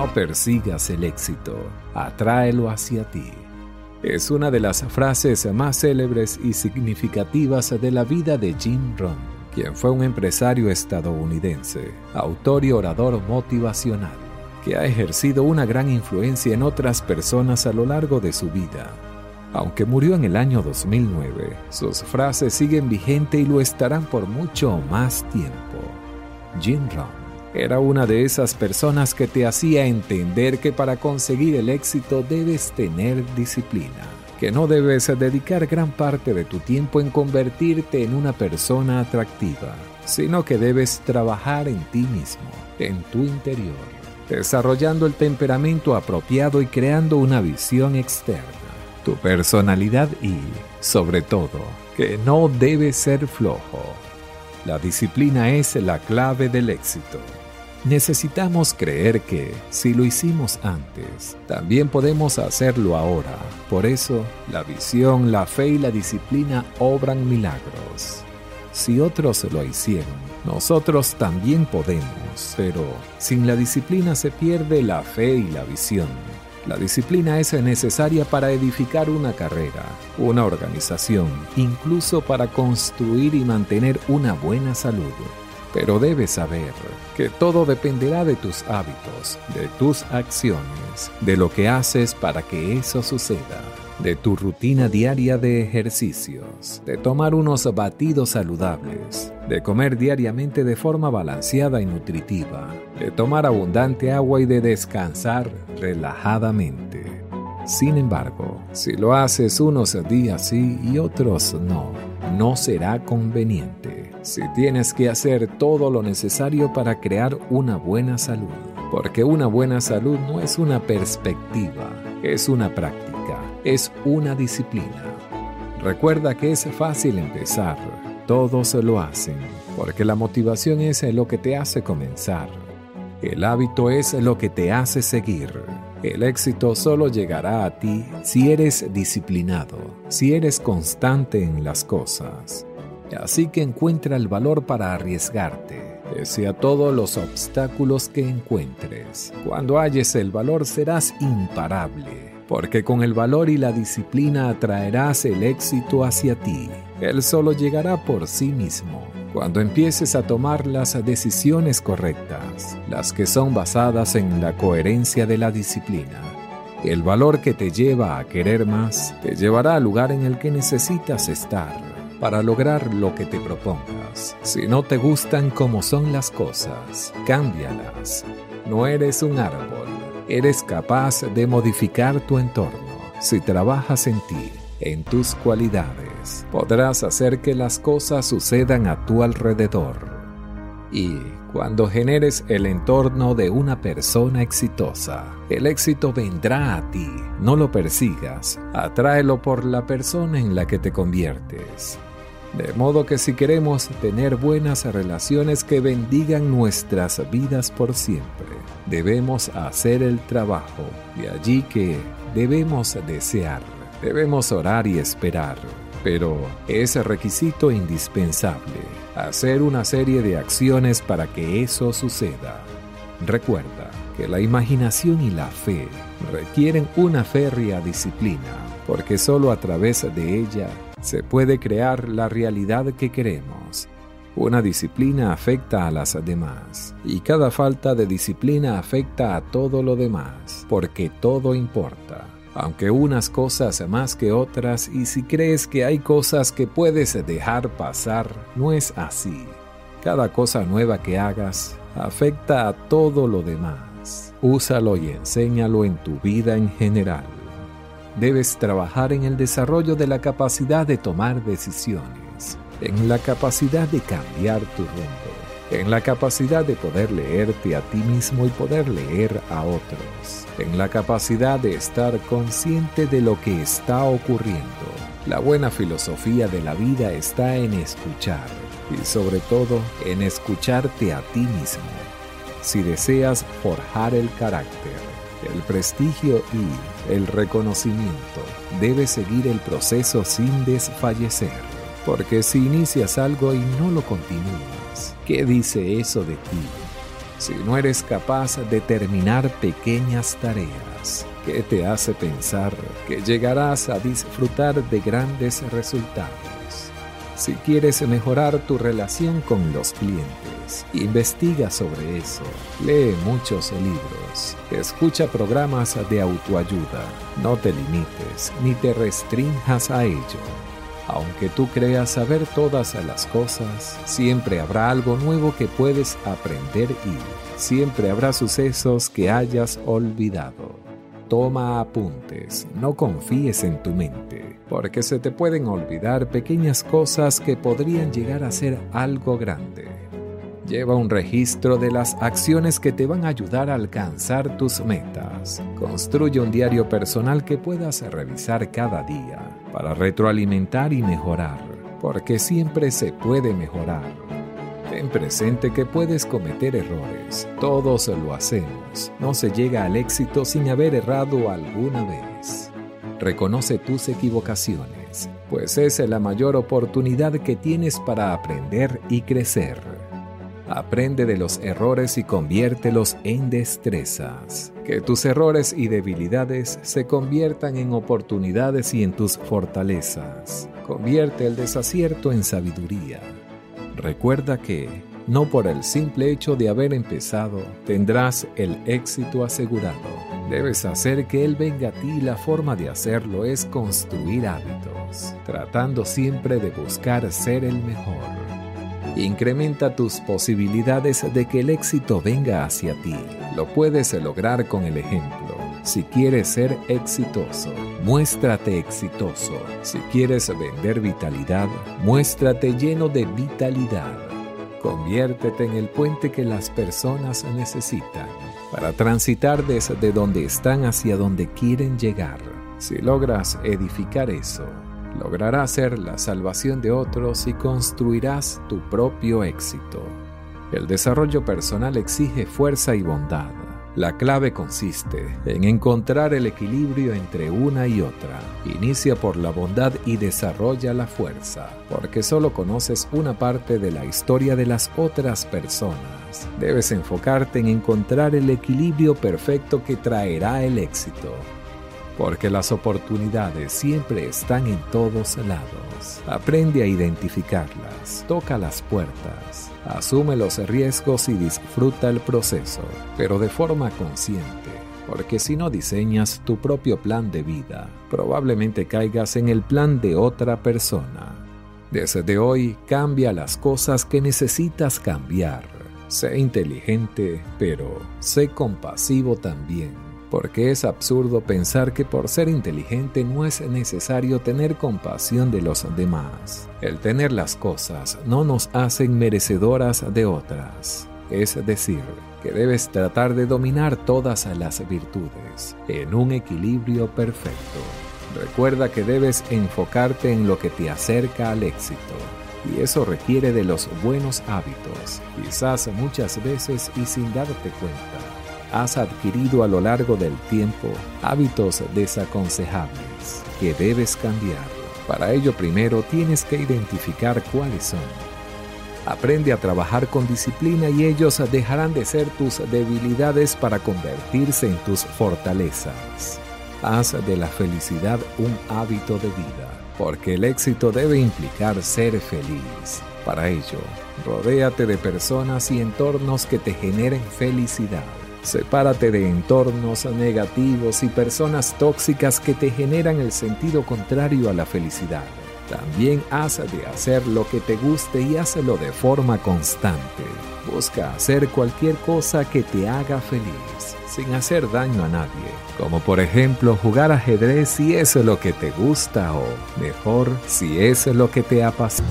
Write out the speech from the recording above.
No persigas el éxito, atráelo hacia ti. Es una de las frases más célebres y significativas de la vida de Jim Rohn, quien fue un empresario estadounidense, autor y orador motivacional, que ha ejercido una gran influencia en otras personas a lo largo de su vida. Aunque murió en el año 2009, sus frases siguen vigentes y lo estarán por mucho más tiempo. Jim Rohn era una de esas personas que te hacía entender que para conseguir el éxito debes tener disciplina, que no debes dedicar gran parte de tu tiempo en convertirte en una persona atractiva, sino que debes trabajar en ti mismo, en tu interior, desarrollando el temperamento apropiado y creando una visión externa, tu personalidad y, sobre todo, que no debes ser flojo. La disciplina es la clave del éxito. Necesitamos creer que, si lo hicimos antes, también podemos hacerlo ahora. Por eso, la visión, la fe y la disciplina obran milagros. Si otros lo hicieron, nosotros también podemos, pero sin la disciplina se pierde la fe y la visión. La disciplina es necesaria para edificar una carrera, una organización, incluso para construir y mantener una buena salud. Pero debes saber que todo dependerá de tus hábitos, de tus acciones, de lo que haces para que eso suceda, de tu rutina diaria de ejercicios, de tomar unos batidos saludables, de comer diariamente de forma balanceada y nutritiva, de tomar abundante agua y de descansar relajadamente. Sin embargo, si lo haces unos días sí y otros no, no será conveniente si tienes que hacer todo lo necesario para crear una buena salud. Porque una buena salud no es una perspectiva, es una práctica, es una disciplina. Recuerda que es fácil empezar, todos lo hacen, porque la motivación es lo que te hace comenzar. El hábito es lo que te hace seguir. El éxito solo llegará a ti si eres disciplinado, si eres constante en las cosas. Así que encuentra el valor para arriesgarte, pese a todos los obstáculos que encuentres. Cuando halles el valor serás imparable, porque con el valor y la disciplina atraerás el éxito hacia ti. Él solo llegará por sí mismo. Cuando empieces a tomar las decisiones correctas, las que son basadas en la coherencia de la disciplina, el valor que te lleva a querer más te llevará al lugar en el que necesitas estar para lograr lo que te propongas. Si no te gustan como son las cosas, cámbialas. No eres un árbol, eres capaz de modificar tu entorno. Si trabajas en ti, en tus cualidades, podrás hacer que las cosas sucedan a tu alrededor. Y cuando generes el entorno de una persona exitosa, el éxito vendrá a ti. No lo persigas, atráelo por la persona en la que te conviertes. De modo que si queremos tener buenas relaciones que bendigan nuestras vidas por siempre, debemos hacer el trabajo. De allí que debemos desear, debemos orar y esperar. Pero es requisito indispensable hacer una serie de acciones para que eso suceda. Recuerda que la imaginación y la fe requieren una férrea disciplina, porque solo a través de ella se puede crear la realidad que queremos. Una disciplina afecta a las demás y cada falta de disciplina afecta a todo lo demás, porque todo importa. Aunque unas cosas más que otras y si crees que hay cosas que puedes dejar pasar, no es así. Cada cosa nueva que hagas afecta a todo lo demás. Úsalo y enséñalo en tu vida en general. Debes trabajar en el desarrollo de la capacidad de tomar decisiones, en la capacidad de cambiar tu rumbo, en la capacidad de poder leerte a ti mismo y poder leer a otros, en la capacidad de estar consciente de lo que está ocurriendo. La buena filosofía de la vida está en escuchar y sobre todo en escucharte a ti mismo. Si deseas forjar el carácter, el prestigio y el reconocimiento debe seguir el proceso sin desfallecer, porque si inicias algo y no lo continúas, ¿qué dice eso de ti? Si no eres capaz de terminar pequeñas tareas, ¿qué te hace pensar que llegarás a disfrutar de grandes resultados? Si quieres mejorar tu relación con los clientes, investiga sobre eso, lee muchos libros, escucha programas de autoayuda, no te limites ni te restrinjas a ello. Aunque tú creas saber todas las cosas, siempre habrá algo nuevo que puedes aprender y siempre habrá sucesos que hayas olvidado. Toma apuntes, no confíes en tu mente porque se te pueden olvidar pequeñas cosas que podrían llegar a ser algo grande. Lleva un registro de las acciones que te van a ayudar a alcanzar tus metas. Construye un diario personal que puedas revisar cada día para retroalimentar y mejorar, porque siempre se puede mejorar. Ten presente que puedes cometer errores. Todos lo hacemos. No se llega al éxito sin haber errado alguna vez. Reconoce tus equivocaciones, pues es la mayor oportunidad que tienes para aprender y crecer. Aprende de los errores y conviértelos en destrezas. Que tus errores y debilidades se conviertan en oportunidades y en tus fortalezas. Convierte el desacierto en sabiduría. Recuerda que, no por el simple hecho de haber empezado, tendrás el éxito asegurado Debes hacer que Él venga a ti y la forma de hacerlo es construir hábitos, tratando siempre de buscar ser el mejor. Incrementa tus posibilidades de que el éxito venga hacia ti. Lo puedes lograr con el ejemplo. Si quieres ser exitoso, muéstrate exitoso. Si quieres vender vitalidad, muéstrate lleno de vitalidad. Conviértete en el puente que las personas necesitan para transitar desde donde están hacia donde quieren llegar. Si logras edificar eso, lograrás ser la salvación de otros y construirás tu propio éxito. El desarrollo personal exige fuerza y bondad. La clave consiste en encontrar el equilibrio entre una y otra. Inicia por la bondad y desarrolla la fuerza, porque solo conoces una parte de la historia de las otras personas. Debes enfocarte en encontrar el equilibrio perfecto que traerá el éxito porque las oportunidades siempre están en todos lados. Aprende a identificarlas, toca las puertas, asume los riesgos y disfruta el proceso, pero de forma consciente, porque si no diseñas tu propio plan de vida, probablemente caigas en el plan de otra persona. Desde hoy cambia las cosas que necesitas cambiar. Sé inteligente, pero sé compasivo también porque es absurdo pensar que por ser inteligente no es necesario tener compasión de los demás. El tener las cosas no nos hacen merecedoras de otras. Es decir, que debes tratar de dominar todas las virtudes en un equilibrio perfecto. Recuerda que debes enfocarte en lo que te acerca al éxito y eso requiere de los buenos hábitos, quizás muchas veces y sin darte cuenta. Has adquirido a lo largo del tiempo hábitos desaconsejables que debes cambiar. Para ello primero tienes que identificar cuáles son. Aprende a trabajar con disciplina y ellos dejarán de ser tus debilidades para convertirse en tus fortalezas. Haz de la felicidad un hábito de vida, porque el éxito debe implicar ser feliz. Para ello, rodéate de personas y entornos que te generen felicidad. Sepárate de entornos negativos y personas tóxicas que te generan el sentido contrario a la felicidad. También haz de hacer lo que te guste y hazlo de forma constante. Busca hacer cualquier cosa que te haga feliz, sin hacer daño a nadie. Como por ejemplo jugar ajedrez si es lo que te gusta o, mejor, si es lo que te apasiona.